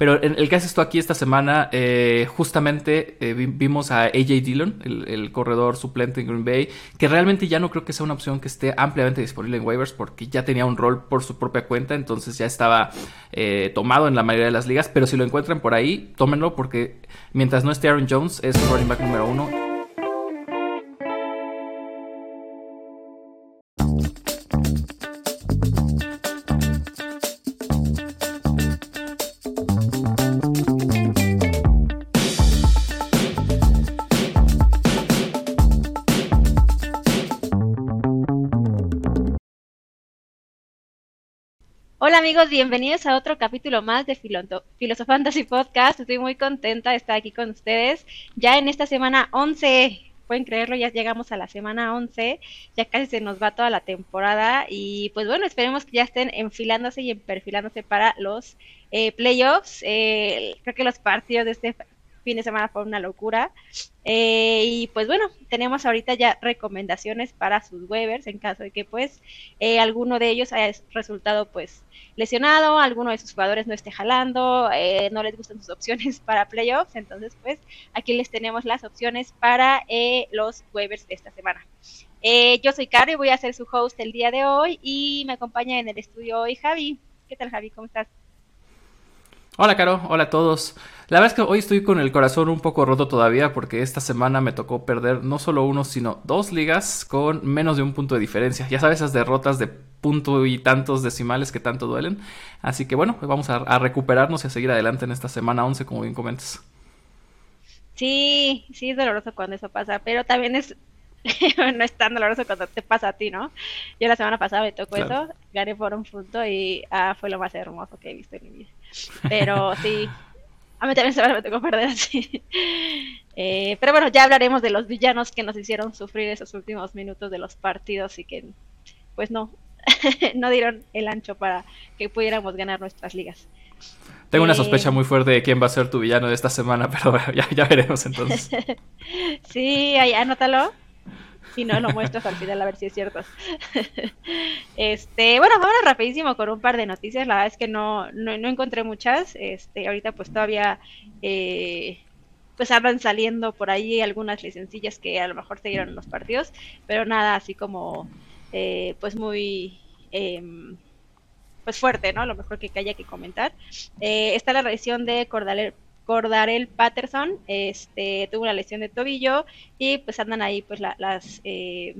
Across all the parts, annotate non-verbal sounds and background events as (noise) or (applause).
Pero en el que hace esto aquí esta semana, eh, justamente eh, vimos a AJ Dillon, el, corredor suplente en Green Bay, que realmente ya no creo que sea una opción que esté ampliamente disponible en waivers porque ya tenía un rol por su propia cuenta, entonces ya estaba eh, tomado en la mayoría de las ligas. Pero si lo encuentran por ahí, tómenlo porque mientras no esté Aaron Jones, es running back número uno. Amigos, bienvenidos a otro capítulo más de Filosofantasy Podcast. Estoy muy contenta de estar aquí con ustedes. Ya en esta semana 11, pueden creerlo, ya llegamos a la semana 11, ya casi se nos va toda la temporada y pues bueno, esperemos que ya estén enfilándose y perfilándose para los eh, playoffs. Eh, creo que los partidos de este fin de semana fue una locura. Eh, y pues bueno, tenemos ahorita ya recomendaciones para sus waivers en caso de que pues eh, alguno de ellos haya resultado pues lesionado, alguno de sus jugadores no esté jalando, eh, no les gustan sus opciones (laughs) para playoffs, entonces pues aquí les tenemos las opciones para los waivers de esta semana. yo soy Caro y voy a ser su host el día de hoy y me acompaña en el estudio hoy Javi. ¿Qué tal Javi? ¿Cómo estás? Hola Caro, hola a todos. La verdad es que hoy estoy con el corazón un poco roto todavía porque esta semana me tocó perder no solo uno, sino dos ligas con menos de un punto de diferencia. Ya sabes, esas derrotas de punto y tantos decimales que tanto duelen. Así que bueno, pues vamos a, recuperarnos y a seguir adelante en esta semana 11, como bien comentas. Sí, sí es doloroso cuando eso pasa, pero también es (laughs) no es tan doloroso cuando te pasa a ti, ¿no? Yo la semana pasada me tocó eso, gané por un punto y ah, fue lo más hermoso que he visto en mi vida. Pero sí, a mí también se me tocó perder (laughs) así. Eh, pero bueno, ya hablaremos de los villanos que nos hicieron sufrir esos últimos minutos de los partidos y que, pues no, (laughs) no dieron el ancho para que pudiéramos ganar nuestras ligas. Tengo una eh, sospecha muy fuerte de quién va a ser tu villano de esta semana, (laughs) pero ya, ya veremos entonces. sí, ahí, anótalo y no lo muestras al final a ver si es cierto. (laughs) este, bueno, vamos rapidísimo con un par de noticias. La verdad es que no, no, encontré muchas. Este, ahorita pues todavía eh, pues andan saliendo por ahí algunas licencillas que a lo mejor se dieron en los partidos, pero nada así como eh, pues muy em, pues fuerte, ¿no? Lo mejor que haya que comentar. Eh, está la revisión de Cordaler el Patterson este, tuvo una lesión de tobillo y pues andan ahí pues las eh,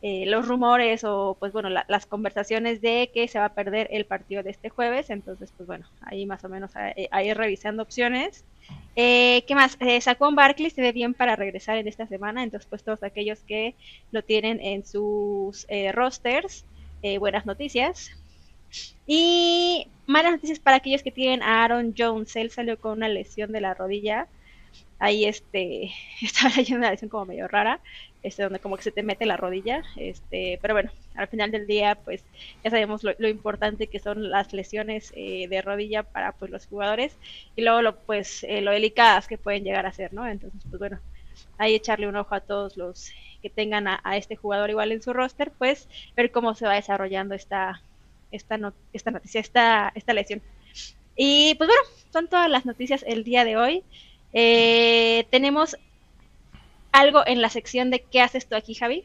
eh, los rumores o pues bueno las conversaciones de que se va a perder el partido de este jueves entonces pues bueno ahí más o menos eh, ahí, revisando opciones ¿Qué más? Eh, Saquon Barkley se ve bien para regresar en esta semana, entonces pues todos aquellos que lo tienen en sus rosters, buenas noticias. Y malas noticias para aquellos que tienen a Aaron Jones. Él salió con una lesión de la rodilla. Ahí este (laughs) estaba leyendo una lesión como medio rara, este donde como que se te mete la rodilla, este, pero bueno, al final del día pues ya sabemos lo, importante que son las lesiones eh, de rodilla para pues los jugadores y luego lo pues eh, lo delicadas que pueden llegar a ser, ¿no? Entonces pues bueno, ahí echarle un ojo a todos los que tengan a, a este jugador igual en su roster, pues ver cómo se va desarrollando esta esta, esta noticia, esta, esta lesión. Y pues bueno, son todas las noticias el día de hoy. Eh, tenemos algo en la sección de ¿qué haces tú aquí, Javi?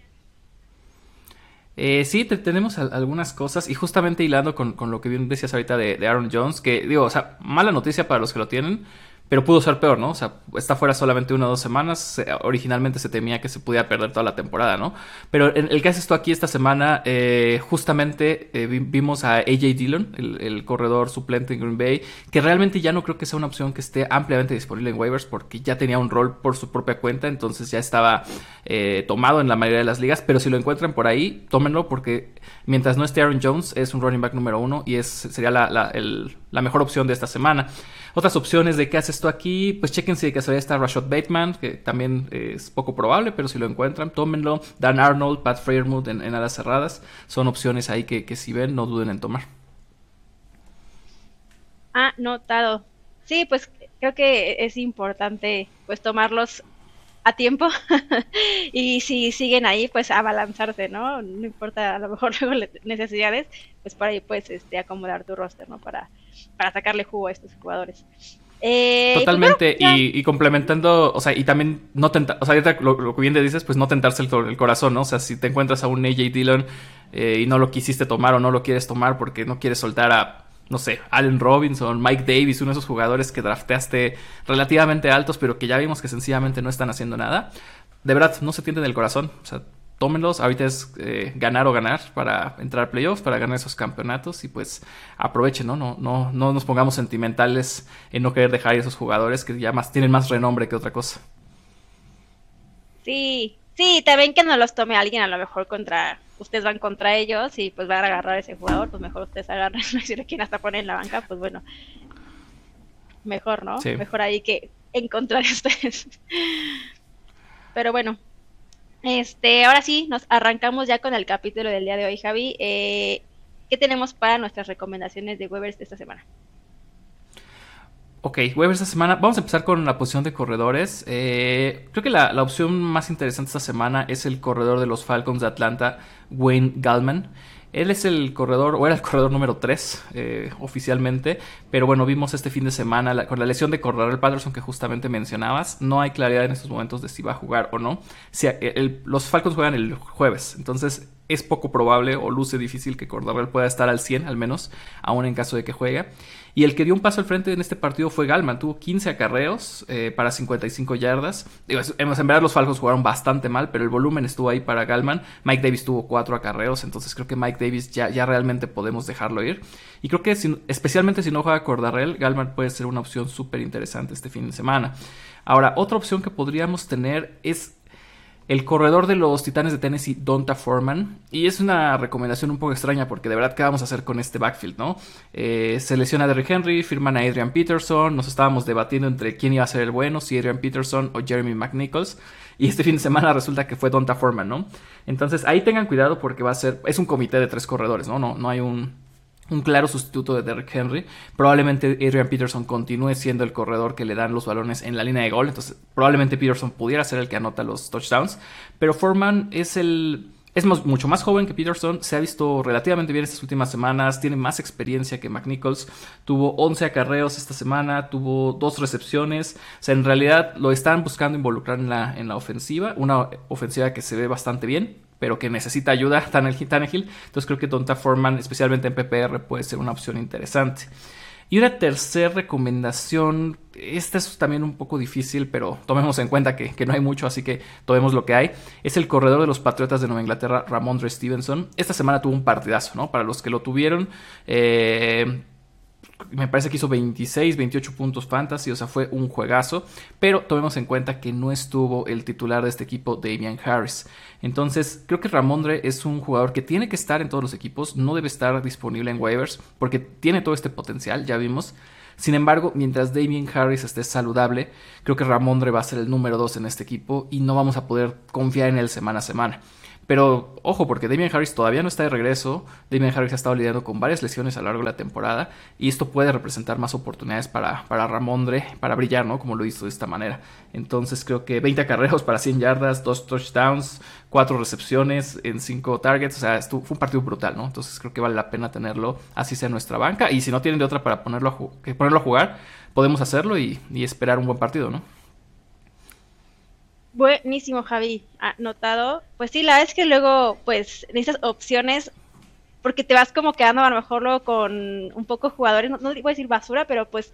Eh, sí, tenemos algunas cosas y justamente hilando con, con, lo que bien decías ahorita de, de, Aaron Jones, que digo, o sea, mala noticia para los que lo tienen, pero pudo ser peor, ¿no? O sea, está fuera solamente una o dos semanas. originalmente se temía que se pudiera perder toda la temporada, ¿no? Pero en el que hace esto aquí esta semana, eh, justamente eh, vimos a AJ Dillon, el, corredor suplente en Green Bay, que realmente ya no creo que sea una opción que esté ampliamente disponible en waivers porque ya tenía un rol por su propia cuenta, entonces ya estaba eh, tomado en la mayoría de las ligas. Pero si lo encuentran por ahí, tómenlo porque mientras no esté Aaron Jones, es un running back número uno y es, sería la, la mejor opción de esta semana. Otras opciones de qué hace esto aquí, pues chequen si de casualidad está Rashad Bateman, que también es poco probable, pero si lo encuentran, tómenlo. Dan Arnold, Pat Freiermuth en, alas cerradas, son opciones ahí que, que si ven, no duden en tomar. Ah, notado. Sí, pues creo que es importante pues tomarlos a tiempo (laughs) y si siguen ahí pues a balanzarse, ¿no? No importa a lo mejor (laughs) luego necesidades, pues por ahí puedes este, acomodar tu roster, ¿no? Para para sacarle jugo a estos jugadores. Eh, pues Totalmente, y, complementando, o sea, y también no tentar, o sea, lo, que bien te dices, pues no tentarse el, corazón, ¿no? O sea, si te encuentras a un AJ Dillon eh, y no lo quisiste tomar o no lo quieres tomar porque no quieres soltar a, no sé, Allen Robinson, Mike Davis, uno de esos jugadores que drafteaste relativamente altos, pero que ya vimos que sencillamente no están haciendo nada, de verdad, no se tienten el corazón, o sea, tómenlos. Ahorita es eh, ganar o ganar para entrar a playoffs, para ganar esos campeonatos y pues aprovechen, ¿no? No, no, no nos pongamos sentimentales en no querer dejar a esos jugadores que ya más tienen más renombre que otra cosa. Sí, sí, también que no los tome alguien a lo mejor contra, ustedes van contra ellos y pues van a agarrar a ese jugador, pues mejor ustedes agarren, (laughs) no sé quién hasta pone en la banca, pues bueno, mejor, ¿no? Mejor ahí que encontrar (laughs) ustedes. Pero bueno, este, ahora sí, nos arrancamos ya con el capítulo del día de hoy, Javi. Eh, ¿Qué tenemos para nuestras recomendaciones de Webers de esta semana? Ok, Webers esta semana. Vamos a empezar con la posición de corredores. Eh, creo que la, la, opción más interesante esta semana es el corredor de los Falcons de Atlanta, Wayne Gallman. Él es el corredor, o era el corredor número 3 eh, oficialmente, pero bueno, vimos este fin de semana con la lesión de Corredor Patterson que justamente mencionabas. No hay claridad en estos momentos de si va a jugar o no. Si, eh, los Falcons juegan el jueves, entonces es poco probable o luce difícil que Cordarrelle pueda estar al 100 al menos, aún en caso de que juegue. Y el que dio un paso al frente en este partido fue Galman. Tuvo 15 acarreos eh, para 55 yardas. Digo, en verdad los Falcons jugaron bastante mal, pero el volumen estuvo ahí para Galman. Mike Davis tuvo 4 acarreos, entonces creo que Mike Davis ya, ya realmente podemos dejarlo ir. Y creo que especialmente si no juega Cordarrelle, Galman puede ser una opción súper interesante este fin de semana. Ahora, otra opción que podríamos tener es el corredor de los Titanes de Tennessee, Donta Foreman. Y es una recomendación un poco extraña porque de verdad, ¿qué vamos a hacer con este backfield, no? Eh, se lesiona a Derrick Henry, firman a Adrian Peterson. Nos estábamos debatiendo entre quién iba a ser el bueno, si Adrian Peterson o Jeremy McNichols. Y este (laughs) fin de semana resulta que fue Donta Foreman, ¿no? Entonces ahí tengan cuidado porque va a ser. Es un comité de tres corredores, ¿no? No, no hay un un claro sustituto de Derrick Henry. Probablemente Adrian Peterson continúe siendo el corredor que le dan los balones en la línea de gol. Entonces, probablemente Peterson pudiera ser el que anota los touchdowns. Pero Foreman es el. Es mucho más joven que Peterson, se ha visto relativamente bien estas últimas semanas, tiene más experiencia que McNichols, tuvo 11 acarreos esta semana, tuvo dos recepciones, o sea, en realidad lo están buscando involucrar en la, en la ofensiva, una ofensiva que se ve bastante bien, pero que necesita ayuda (laughs) Tannehill. Entonces creo que Donta Foreman, especialmente en PPR, puede ser una opción interesante. Y una tercera recomendación, esta es también un poco difícil, pero tomemos en cuenta que, no hay mucho, así que tomemos lo que hay. Es el corredor de los Patriotas de Nueva Inglaterra, Ramondre Stevenson. Esta semana tuvo un partidazo, ¿no? Para los que lo tuvieron, eh, me parece que hizo 26, 28 puntos fantasy, o sea, fue un juegazo, pero tomemos en cuenta que no estuvo el titular de este equipo, Damian Harris. Entonces, creo que Ramondre es un jugador que tiene que estar en todos los equipos, no debe estar disponible en waivers, porque tiene todo este potencial, ya vimos. Sin embargo, mientras Damian Harris esté saludable, creo que Ramondre va a ser el número 2 en este equipo y no vamos a poder confiar en él semana a semana. Pero ojo, porque Damian Harris todavía no está de regreso. Damian Harris ha estado lidiando con varias lesiones a lo largo de la temporada. Y esto puede representar más oportunidades para, para Ramondre, para brillar, ¿no? Como lo hizo de esta manera. Entonces creo que 20 carreros para 100 yardas, 2 touchdowns, 4 recepciones en 5 targets. O sea, fue un partido brutal, ¿no? Entonces creo que vale la pena tenerlo así sea en nuestra banca. Y si no tienen de otra para ponerlo a, ponerlo a jugar, podemos hacerlo y, y esperar un buen partido, ¿no? Buenísimo, Javi. Anotado. Pues sí, la verdad es que luego, pues, necesitas opciones porque te vas como quedando a lo mejor luego con un poco jugadores, no, no voy a decir basura, pero pues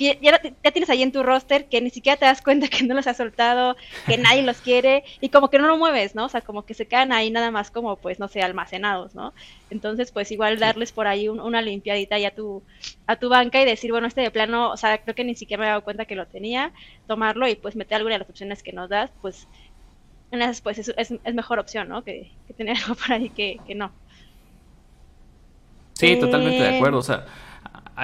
ya, ya, tienes ahí en tu roster que ni siquiera te das cuenta que no los has soltado, que (laughs) nadie los quiere y como que no lo mueves, ¿no? O sea, como que se quedan ahí nada más como, pues, no sé, almacenados, ¿no? Entonces, pues igual darles por ahí una limpiadita ya a tu, a tu banca y decir, bueno, este de plano, o sea, creo que ni siquiera me he dado cuenta que lo tenía, tomarlo y pues meter alguna de las opciones que nos das, pues en esas pues es, es, mejor opción, ¿no? Que, tener (laughs) algo por ahí que, que no. Sí, totalmente de acuerdo, o sea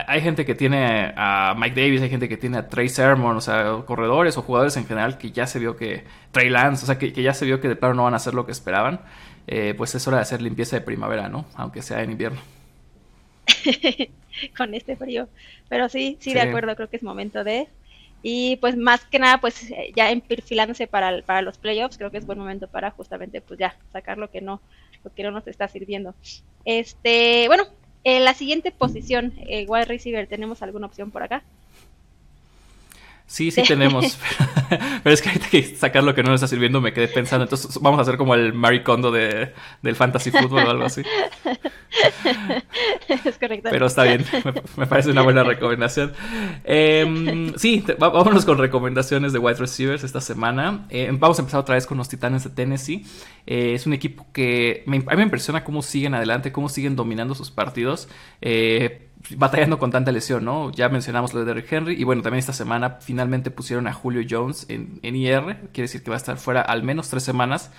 hay gente que tiene a Mike Davis, hay gente que tiene a Trey Sermon, o sea, corredores o jugadores en general que ya se vio que Trey Lance, o sea, que, ya se vio que de plano no van a hacer lo que esperaban. Eh, pues es hora de hacer limpieza de primavera, ¿no? Aunque sea en invierno. (laughs) Con este frío. Pero sí, sí, de acuerdo, creo que es momento de. Y pues más que nada, pues ya perfilándose para, para los playoffs, creo que es buen momento para justamente pues ya sacar lo que no, lo que no nos está sirviendo. Este, bueno, En la siguiente posición, el wide receiver, ¿tenemos alguna opción por acá? Sí, sí tenemos. (laughs) Pero es que ahorita que sacar lo que no nos está sirviendo me quedé pensando. Entonces vamos a hacer como el maricondo de, del fantasy fútbol o algo así. (laughs) Es correcto. Pero está bien, me, parece una buena recomendación. Em, sí, vámonos con recomendaciones de wide receivers esta semana. Eh, vamos a empezar otra vez con los Titanes de Tennessee. Eh, es un equipo que a mí me impresiona cómo siguen adelante, cómo siguen dominando sus partidos. Eh, batallando con tanta lesión, ¿no? Ya mencionamos lo de Derrick Henry y bueno, también esta semana finalmente pusieron a Julio Jones en, IR, quiere decir que va a estar fuera al menos tres semanas.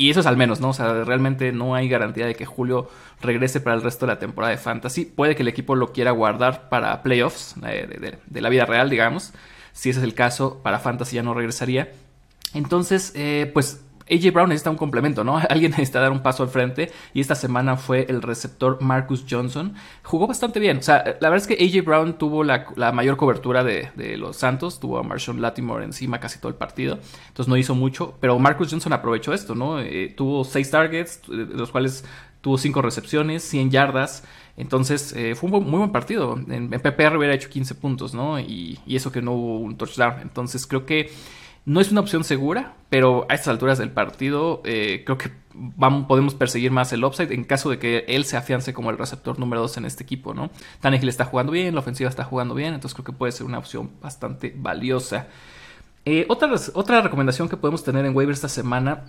Y eso es al menos, ¿no? O sea, realmente no hay garantía de que Julio regrese para el resto de la temporada de Fantasy. Puede que el equipo lo quiera guardar para playoffs eh, de, la vida real, digamos. Si ese es el caso, para Fantasy ya no regresaría. Entonces, eh, pues AJ Brown necesita un complemento, ¿no? (laughs) Alguien necesita dar un paso al frente y esta semana fue el receptor Marcus Johnson. Jugó bastante bien, o sea, la verdad es que AJ Brown tuvo la, mayor cobertura de, los Santos, tuvo a Marshawn Latimore encima casi todo el partido, entonces no hizo mucho, pero Marcus Johnson aprovechó esto, ¿no? Eh, tuvo seis targets, de los cuales tuvo cinco recepciones, 100 yardas. Entonces eh, fue un muy buen partido. En, PPR hubiera hecho 15 puntos, ¿no? Y, y, eso que no hubo un touchdown. Entonces creo que no es una opción segura, pero a estas alturas del partido eh, creo que vamos, podemos perseguir más el upside en caso de que él se afiance como el receptor número 2 en este equipo, ¿no? Tannehill está jugando bien, la ofensiva está jugando bien, entonces creo que puede ser una opción bastante valiosa. Eh, otra, otra recomendación que podemos tener en waiver esta semana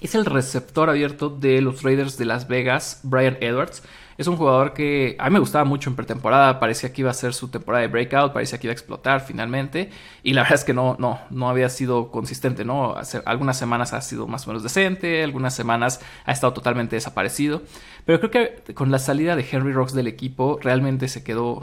es el receptor abierto de los Raiders de Las Vegas, Brian Edwards. Es un jugador que a mí me gustaba mucho en pretemporada, parecía que iba a ser su temporada de breakout, parecía que iba a explotar finalmente, y la (laughs) verdad es que no, no, no había sido consistente, ¿no? Hace, algunas semanas ha sido más o menos decente, algunas semanas ha estado totalmente desaparecido, pero creo que con la salida de Henry Rocks del equipo realmente se quedó,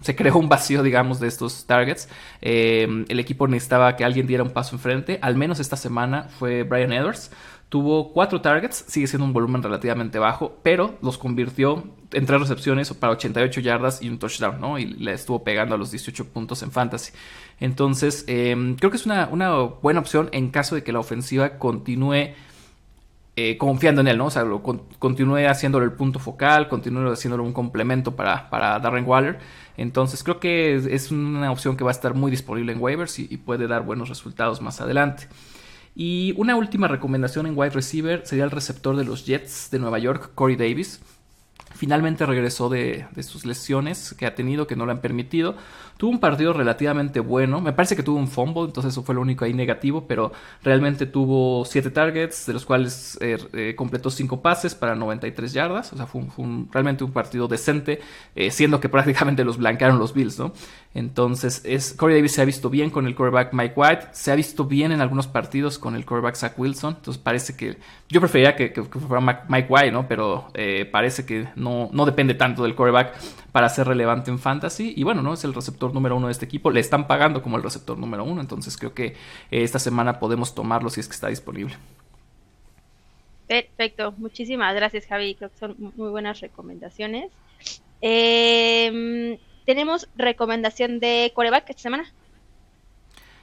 se creó un vacío, digamos, de estos targets. Eh, el equipo necesitaba que alguien diera un paso enfrente, al menos esta semana fue Brian Edwards. Tuvo cuatro targets, sigue siendo un volumen relativamente bajo, pero los convirtió en tres recepciones para 88 yardas y un touchdown, ¿no? Y le estuvo pegando a los 18 puntos en fantasy. Entonces, em, creo que es una, buena opción en caso de que la ofensiva continúe eh, confiando en él, ¿no? O sea, continúe haciéndolo el punto focal, continúe haciéndolo un complemento para, para Darren Waller. Entonces, creo que es, una opción que va a estar muy disponible en waivers y puede dar buenos resultados más adelante. Y una última recomendación en wide receiver sería el receptor de los Jets de Nueva York, Corey Davis. Finalmente regresó de, sus lesiones que ha tenido, que no le han permitido. Tuvo un partido relativamente bueno. Me parece que tuvo un fumble, entonces eso fue lo único ahí negativo, pero realmente tuvo 7 targets, de los cuales eh, eh, completó 5 pases para 93 yardas. O sea, fue, realmente un partido decente, eh, siendo que (laughs) prácticamente los blanquearon los Bills, ¿no? Entonces, es, Corey Davis se ha visto bien con el quarterback Mike White, se ha visto bien en algunos partidos con el quarterback Zach Wilson. Entonces, parece que yo preferiría que, fuera Mike White, ¿no? Pero parece que no, no depende tanto del quarterback para ser relevante en fantasy. Y bueno, ¿no? Es el receptor número uno de este equipo. Le están pagando como el receptor número uno. Entonces creo que eh, esta semana podemos tomarlo si es que está disponible. Perfecto, muchísimas gracias Javi, creo que son muy buenas recomendaciones. Em, ¿Tenemos recomendación de coreback esta semana?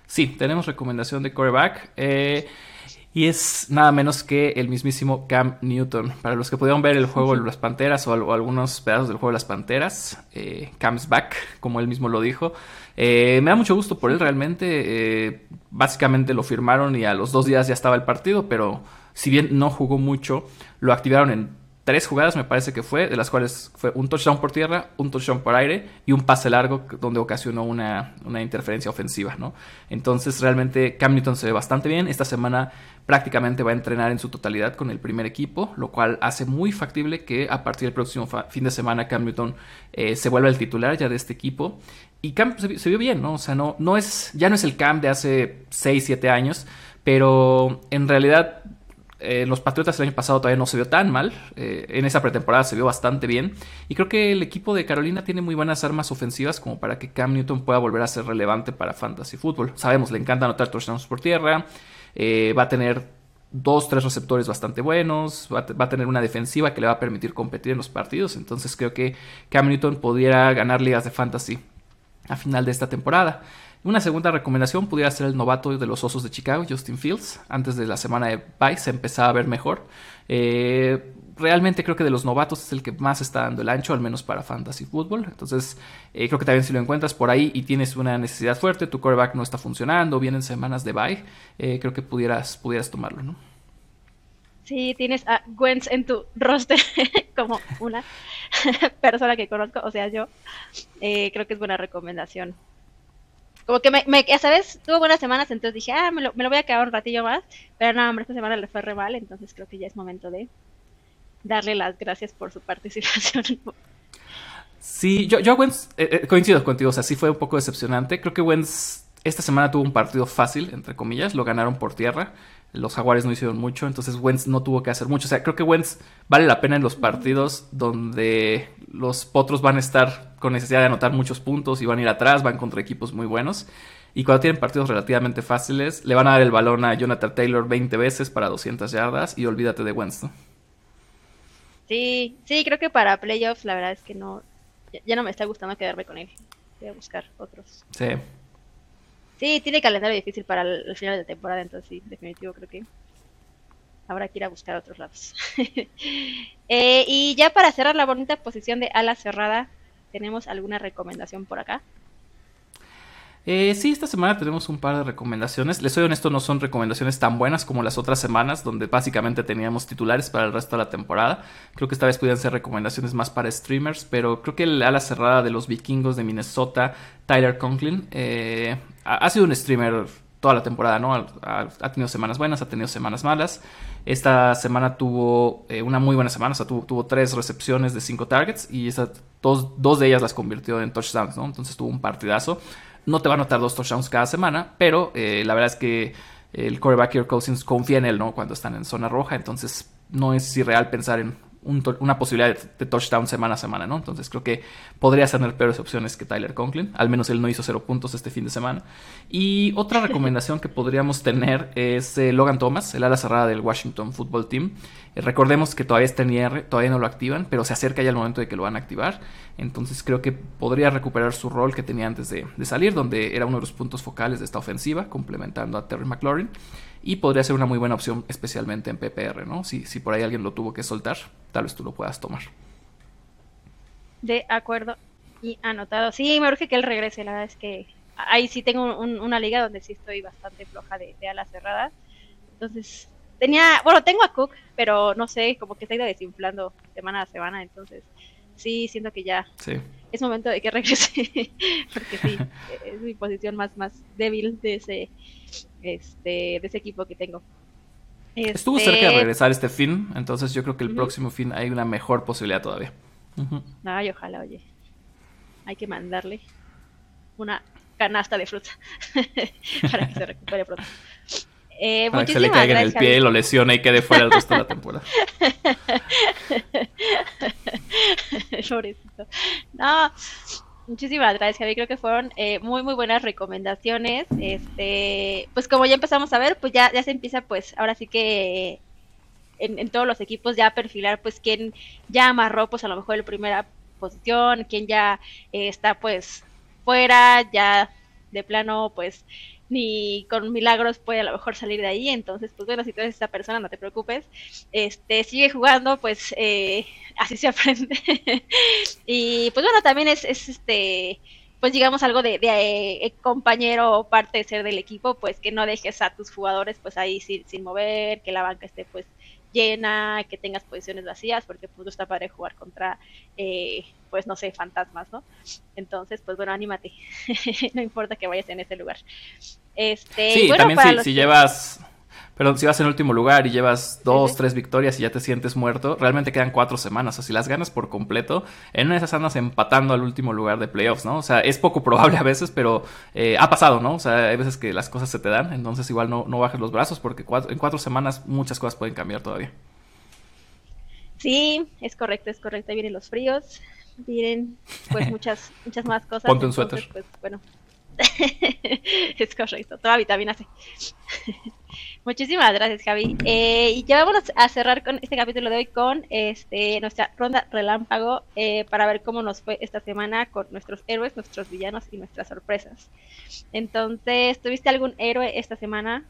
Sí, tenemos recomendación de coreback. Eh, y es nada menos que el mismísimo Cam Newton. Para los que pudieron ver el juego de las Panteras o, algunos pedazos del juego de las Panteras, eh, Cam's back, como él mismo lo dijo. Eh, me da mucho gusto por él realmente. Eh, básicamente lo firmaron y a los dos días ya estaba el partido, pero si bien no jugó mucho, lo activaron en tres jugadas, me parece que fue, de las cuales fue un touchdown por tierra, un touchdown por aire y un pase largo donde ocasionó una, interferencia ofensiva, ¿no? Entonces realmente Cam Newton se ve bastante bien. Esta semana prácticamente va a entrenar en su totalidad con el primer equipo, lo cual hace muy factible que a partir del próximo fin de semana Cam Newton eh, se vuelva el titular ya de este equipo. Y Cam se, vio bien, ¿no? O sea, no, no es, ya no es el Cam de hace 6, 7 años, pero en realidad eh, los Patriotas el año pasado todavía no se vio tan mal. Eh, en esa pretemporada se vio bastante bien. Y creo que el equipo de Carolina tiene muy buenas armas ofensivas como para que Cam Newton pueda volver a ser relevante para Fantasy Football. Sabemos, le encanta anotar touchdowns por tierra. Eh, va a tener dos, tres receptores bastante buenos. Va a, tener una defensiva que le va a permitir competir en los partidos. Entonces creo que Cam Newton pudiera ganar ligas de Fantasy a final de esta temporada. Una segunda recomendación pudiera ser el novato de los Osos de Chicago, Justin Fields. Antes de la semana de bye se empezaba a ver mejor. Eh, realmente creo que de los novatos es el que más está dando el ancho, al menos para fantasy fútbol. Entonces, eh, creo que también si lo encuentras por ahí y tienes una necesidad fuerte, tu quarterback no está funcionando, vienen semanas de bye, eh, creo que pudieras, pudieras tomarlo, ¿no? Sí, tienes a Gwen en tu roster (laughs) como una (laughs) persona que conozco, o sea, yo creo que es buena recomendación. Como que me, me, ¿sabes? Tuvo buenas semanas, entonces dije, ah, me lo, me lo voy a quedar un ratillo más. Pero no, hombre, esta semana le fue re mal, entonces creo que ya es momento de darle las gracias por su participación. Sí, yo, yo a Wentz, eh, eh, coincido contigo, o sea, sí fue un poco decepcionante. Creo que Wentz esta semana tuvo un partido fácil, entre comillas, lo ganaron por tierra. Los Jaguares no hicieron mucho, entonces Wentz no tuvo que hacer mucho. O sea, creo que Wentz vale la pena en los partidos donde los potros van a estar con necesidad de anotar muchos puntos y van a ir atrás, van contra equipos muy buenos. Y cuando tienen partidos relativamente fáciles, le van a dar el balón a Jonathan Taylor 20 veces para 200 yardas y olvídate de Wentz. Sí, sí, creo que para playoffs la verdad es que no, ya no me está gustando quedarme con él. Voy a buscar otros. Sí. Sí, tiene calendario difícil para el, final de temporada, entonces sí, definitivo creo que habrá que ir a buscar otros lados. (laughs) Eh, y ya para cerrar la bonita posición de ala cerrada, ¿tenemos alguna recomendación por acá? Eh, sí, esta semana tenemos un par de recomendaciones. Les soy honesto, no son recomendaciones tan buenas como las otras semanas, donde básicamente teníamos titulares para el resto de la temporada. Creo que esta vez pudieran ser recomendaciones más para streamers, pero creo que el ala cerrada de los vikingos de Minnesota, Tyler Conklin, eh, ha, sido un streamer toda la temporada, ¿no? Ha, tenido semanas buenas, ha tenido semanas malas. Esta semana tuvo eh, una muy buena semana, o sea, tuvo, tres recepciones de cinco targets y dos, dos de ellas las convirtió en touchdowns, ¿no? Entonces tuvo un partidazo. No te va a notar dos touchdowns cada semana, pero eh, la verdad es que el quarterback Kirk Cousins confía en él, ¿no? Cuando están en zona roja, entonces no es irreal pensar en una posibilidad de, touchdown semana a semana, ¿no? Entonces creo que podría tener peores opciones que Tyler Conklin. Al menos él no hizo cero puntos este fin de semana. Y otra (laughs) recomendación que podríamos tener es eh, Logan Thomas, el ala cerrada del Washington Football Team. Eh, recordemos que todavía está en IR, todavía no lo activan, pero se acerca ya el momento de que lo van a activar. Entonces creo que podría recuperar su rol que tenía antes de, de salir, donde era uno de los puntos focales de esta ofensiva, complementando a Terry McLaurin y podría ser una muy buena opción, especialmente en PPR, ¿no? Si, si por ahí alguien lo tuvo que soltar, tal vez tú lo puedas tomar. De acuerdo y anotado. Sí, me urge que él regrese, la verdad es que ahí sí tengo una liga donde sí estoy bastante floja de, de alas cerradas. Entonces, tenía, bueno, tengo a Cook, pero no sé, como que se ha ido desinflando semana a semana, entonces sí, siento que ya es momento de que regrese, (laughs) porque sí, (laughs) es mi posición más, más débil de ese este, de ese equipo que tengo. Estuvo cerca de este, regresar este fin, entonces yo creo que el próximo fin hay una mejor posibilidad todavía. Ay, ojalá, oye. Hay que mandarle una canasta de fruta (laughs) para que se recupere pronto. Eh, para que se le caiga en el pie, lo lesione y quede fuera el resto de la temporada. (laughs) Pobrecito. No, Muchísimas gracias, Javi. Creo que fueron eh, muy, muy buenas recomendaciones. Este, pues como ya empezamos a ver, pues ya, ya se empieza, pues ahora sí que en, todos los equipos ya a perfilar, pues quién ya amarró, pues a lo mejor en primera posición, quién ya eh, está, pues fuera, ya de plano, pues ni con milagros puede a lo mejor salir de ahí. Entonces, pues bueno, si tú eres esa persona, no te preocupes. Este, sigue jugando, pues eh, así se (laughs) aprende. y pues bueno, también es, es este pues digamos algo de, de eh, compañero o parte de ser del equipo, pues que no dejes a tus jugadores pues ahí sin, sin mover, que la banca esté pues llena, que tengas posiciones vacías, porque pues está padre jugar contra, eh, pues no sé, fantasmas, ¿no? Entonces, pues bueno, anímate, (laughs) no importa que vayas en ese lugar. Este, sí, también si, si llevas pero si vas en último lugar y llevas dos, tres victorias y ya te sientes muerto, realmente quedan cuatro semanas. O si las ganas por completo, en una de esas andas empatando al último lugar de playoffs, ¿no? O sea, es poco (laughs) probable a veces, pero eh, ha pasado, ¿no? O sea, hay veces que las cosas se te dan, entonces igual no, no bajes los brazos porque en cuatro semanas muchas cosas pueden cambiar todavía. Sí, es correcto, es correcto. Vienen los fríos, vienen pues (laughs) muchas, muchas más cosas. Ponte un suéter. Pues, bueno, (laughs) es correcto, toda vitamina C. Muchísimas gracias, Javi. Eh, y ya vamos a cerrar con este capítulo de hoy con este nuestra ronda relámpago eh, para ver cómo nos fue esta semana con nuestros héroes, nuestros villanos y nuestras sorpresas. Entonces, ¿tuviste algún héroe esta semana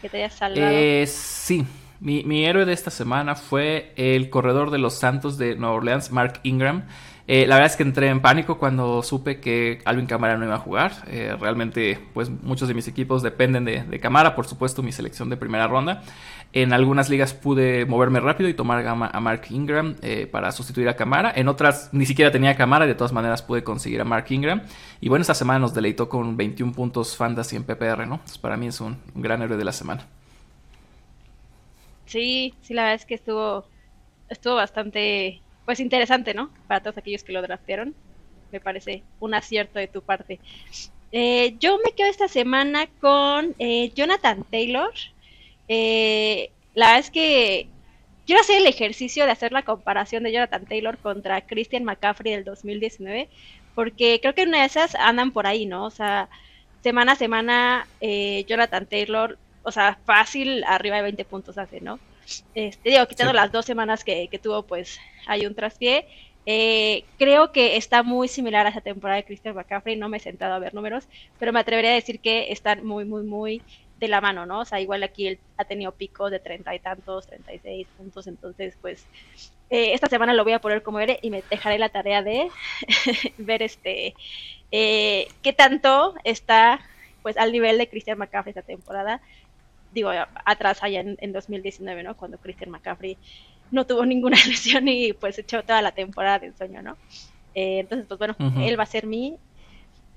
que te haya salvado? Eh, sí, mi, héroe de esta semana fue el corredor de los Santos de Nueva Orleans, Mark Ingram. Eh, la verdad es que entré en pánico cuando supe que Alvin Camara no iba a jugar. Eh, realmente, pues muchos de mis equipos dependen de, Camara, por supuesto, mi selección de primera ronda. En algunas ligas pude moverme rápido y tomar a Mark Ingram eh, para sustituir a Camara. En otras ni siquiera tenía Camara y de todas maneras pude conseguir a Mark Ingram. Y bueno, esta semana nos deleitó con 21 puntos fantasy en PPR, ¿no? Entonces, para mí es un gran héroe de la semana. Sí, sí, la verdad es que estuvo, estuvo bastante pues interesante, ¿no? Para todos aquellos que lo draftearon. Me parece un acierto de tu parte. Eh, yo me quedo esta semana con eh, Jonathan Taylor. Eh, la verdad es que quiero hacer el ejercicio de hacer la comparación de Jonathan Taylor contra Christian McCaffrey del 2019, porque creo que una de esas andan por ahí, ¿no? O sea, semana a semana Jonathan Taylor, o sea, fácil, arriba de 20 puntos hace, ¿no? Este, digo, quitando sí. las dos semanas que, que, tuvo, pues hay un traspié. Eh, creo que está muy similar a esa temporada de Christian McCaffrey. No me he sentado a ver números, pero me atrevería a decir que están muy, muy, muy de la mano, ¿no? O sea, igual aquí él ha tenido picos de treinta y tantos, treinta y seis puntos. Entonces, pues, eh, esta semana lo voy a poner como eres y me dejaré la tarea de (laughs) ver este eh, qué tanto está pues al nivel de Christian McCaffrey esta temporada digo, atrás allá en, en 2019, ¿no? Cuando Christian McCaffrey no tuvo ninguna (laughs) lesión y pues echó toda la temporada de ensueño, ¿no? Eh, entonces, pues bueno, uh -huh. él va a ser mi,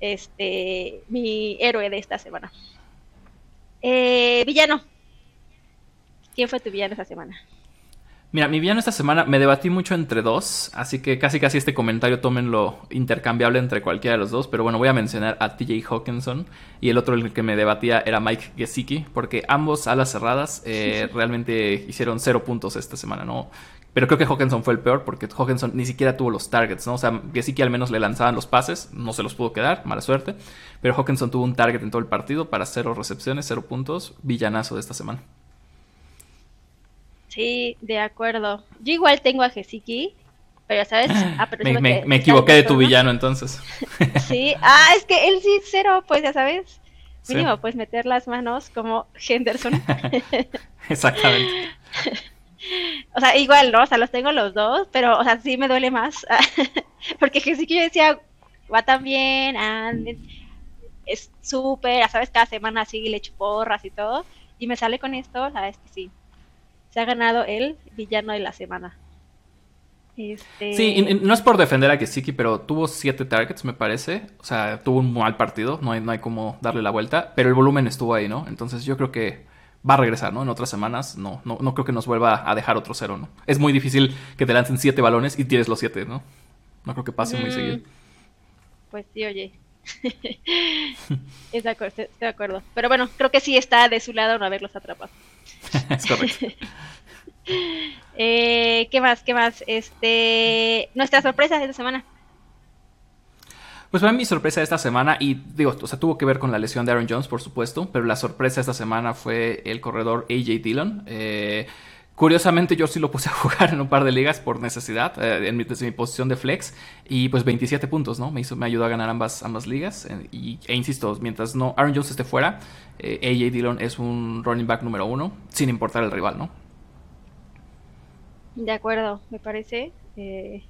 este, mi héroe de esta semana. Eh, villano. ¿Quién fue tu villano esta semana? Mira, mi villano esta semana me debatí mucho entre dos, así que casi casi este comentario tómenlo intercambiable entre cualquiera de los dos, pero bueno, voy a mencionar a TJ Hawkinson y el otro el que me debatía era Mike Gesicki, porque ambos alas cerradas eh, (laughs) realmente hicieron cero puntos esta semana, ¿no? Pero creo que Hawkinson fue el peor porque Hawkinson ni siquiera tuvo los targets, ¿no? O sea, Gesicki al menos le lanzaban los pases, no se los pudo quedar, mala suerte, pero Hawkinson tuvo un target en todo el partido para cero recepciones, cero puntos, villanazo de esta semana. Sí, de acuerdo. Yo igual tengo a Gesicki, pero sabes, ah, pero me, me, me equivoqué de tu villano entonces. (laughs) sí, ah, es que él sí cero, pues ya sabes. Mínimo, sí. pues meter las manos como Henderson. (laughs) Exactamente. (laughs) o sea, igual, ¿no? O sea, los tengo los dos, pero, o sea, sí me duele más. Porque Gesicki yo decía, va tan bien, and es súper, sabes, cada semana así le echo porras y todo. Y me sale con esto, sabes que sí, se ha ganado el villano de la semana. Este... Sí, y, y no es por defender a Gesicki, pero tuvo siete targets, me parece. O sea, tuvo un mal partido, no hay, no hay como darle la vuelta, pero el volumen estuvo ahí, ¿no? Entonces yo creo que va a regresar, ¿no? En otras semanas, no, no, no creo que nos vuelva a dejar otro cero, ¿no? Es muy difícil que te lancen siete balones y tienes los siete, ¿no? No creo que pase mm, muy seguido. Pues sí, oye. (laughs) es de acuerdo, estoy de acuerdo. Pero bueno, creo que sí está de su lado no haberlos atrapado. (laughs) es correcto. (laughs) eh, ¿Qué más? ¿Qué más? Este, nuestra sorpresa de esta semana. Pues fue mi sorpresa de esta semana y digo, o sea, tuvo que ver con la lesión de Aaron Jones, por supuesto, pero la sorpresa esta semana fue el corredor AJ Dillon. Eh, Curiosamente yo sí lo puse a (laughs) jugar en un par de ligas por necesidad, eh, en mi, desde mi posición de flex, y pues 27 puntos, ¿no? Me, hizo, me ayudó a ganar ambas, ambas ligas, y, e insisto, mientras no Aaron Jones esté fuera, eh, AJ Dillon es un running back número uno, sin importar el rival, ¿no? De acuerdo, me parece. Eh,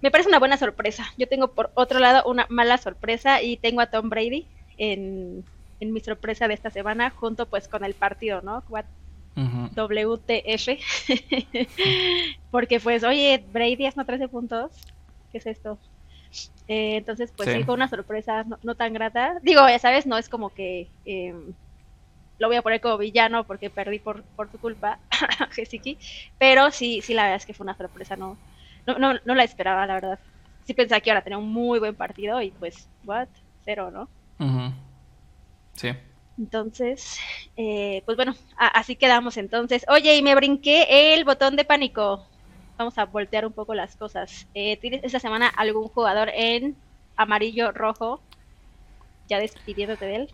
me parece una buena sorpresa. Yo tengo por otro lado una mala sorpresa y tengo a Tom Brady en, en mi sorpresa de esta semana, junto pues con el partido, ¿no? Uh -huh. WTF. Porque pues, oye, Brady no 13 puntos. ¿Qué es esto? Eh, entonces, pues sí. sí. fue una sorpresa no, no, tan grata. Digo, ya sabes, no es como que eh, lo voy a poner como villano porque perdí por, por tu culpa, (laughs) Gesicki. Pero sí, sí, la verdad es que fue una sorpresa, no, no, no, no la esperaba, la verdad. Sí pensaba que ahora tenía un muy buen partido y pues, what? Cero, ¿no? Uh -huh. Sí. Entonces, eh, pues bueno, así quedamos entonces. Oye, y me brinqué el botón de pánico. Vamos a voltear un poco las cosas. Eh, ¿Tienes esta semana algún jugador en amarillo, rojo? Ya despidiéndote de él.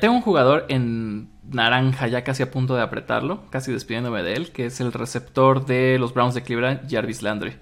tengo un jugador en naranja ya casi a punto de apretarlo, casi despidiéndome de él, que es el receptor de los Browns de Cleveland, Jarvis Landry.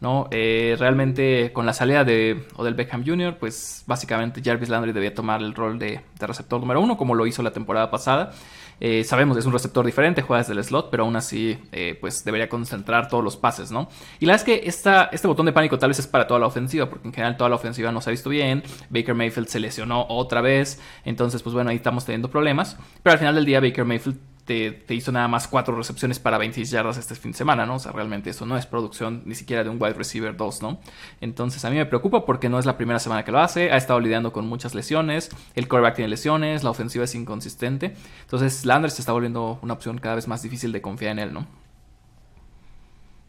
¿No? Eh, realmente con la salida de Odell Beckham Jr., pues básicamente Jarvis Landry debía tomar el rol de, receptor número uno, como lo hizo la temporada pasada. Eh, sabemos que es un receptor diferente, juega desde el slot, pero aún así eh, pues debería concentrar todos los pases, ¿no? Y la verdad es que esta, este botón de pánico tal vez es para toda la ofensiva, porque en general toda la ofensiva no se ha visto bien, Baker Mayfield se lesionó otra vez, entonces pues bueno, ahí estamos teniendo problemas, pero al final del día Baker Mayfield te, hizo nada más cuatro recepciones para 26 yardas este fin de semana, ¿no? O sea, realmente eso no es producción ni siquiera de un wide receiver 2, ¿no? Entonces a mí me preocupa porque no es la primera semana que lo hace, ha estado lidiando con muchas lesiones, el quarterback tiene lesiones, la ofensiva es inconsistente, entonces Landers se está volviendo una opción cada vez más difícil de confiar en él, ¿no?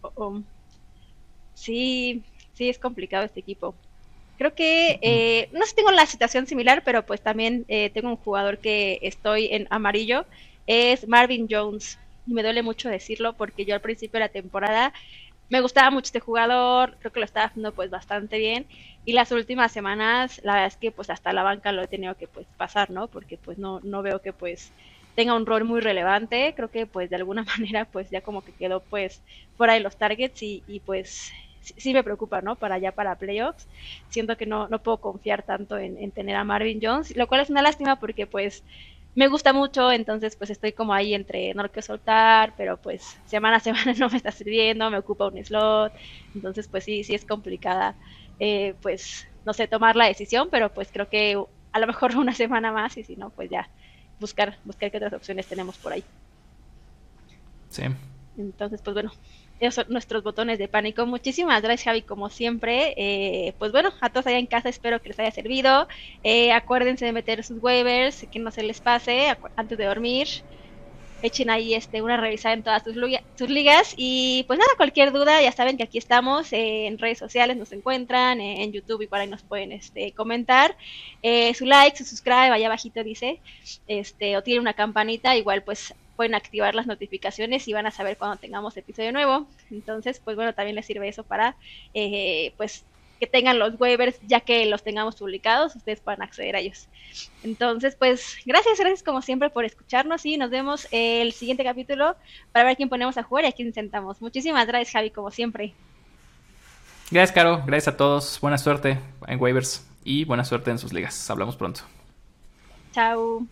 Oh, oh. Sí, sí, es complicado este equipo. Creo que, eh, no sé si tengo la situación similar, pero pues también eh, tengo un jugador que estoy en amarillo es Marvin Jones. Y me duele mucho decirlo porque yo al principio de la temporada me gustaba mucho este jugador, creo que lo estaba haciendo pues bastante bien y las últimas semanas la verdad es que pues hasta la banca lo he tenido que pues pasar, ¿no? Porque pues no, no veo que pues tenga un rol muy relevante, creo que pues de alguna (laughs) manera pues ya como que quedó pues fuera de los targets y, pues sí, me preocupa, ¿no? Para allá, para playoffs. Siento que no, no puedo confiar tanto en, tener a Marvin Jones, lo cual es una lástima porque pues me gusta mucho, entonces pues estoy como ahí entre no lo quiero soltar, pero pues semana a (laughs) semana no me está sirviendo, me ocupa un slot, entonces pues sí, sí es complicada, eh, pues no sé, tomar la decisión, pero pues creo que a lo mejor una semana más y si no, pues ya buscar, buscar qué otras opciones tenemos por ahí. Sí. Entonces, pues bueno, esos nuestros botones de pánico. Muchísimas gracias, Javi, como siempre. Eh, pues bueno, a todos allá en casa espero que les haya servido. Eh, acuérdense de meter sus waivers, que no se les pase antes de dormir. Echen ahí este, una revisada en todas sus, ligas. Y pues nada, cualquier duda, ya saben que aquí estamos eh, en redes sociales, nos encuentran, en YouTube igual ahí nos pueden este, comentar. su like, su subscribe, allá abajito dice, este, o tiene una campanita, igual pues pueden activar las notificaciones y van a saber cuando tengamos episodio nuevo. Entonces, pues bueno, también les sirve eso para, eh, pues, que tengan los waivers, ya que los tengamos publicados, ustedes puedan acceder a ellos. Entonces, pues, gracias, gracias como siempre por escucharnos y nos vemos el siguiente capítulo para ver quién ponemos a jugar y a quién sentamos. Muchísimas gracias, Javi, como siempre. Gracias, Caro. Gracias a todos. Buena suerte en waivers y buena suerte en sus ligas. Hablamos pronto. Chao.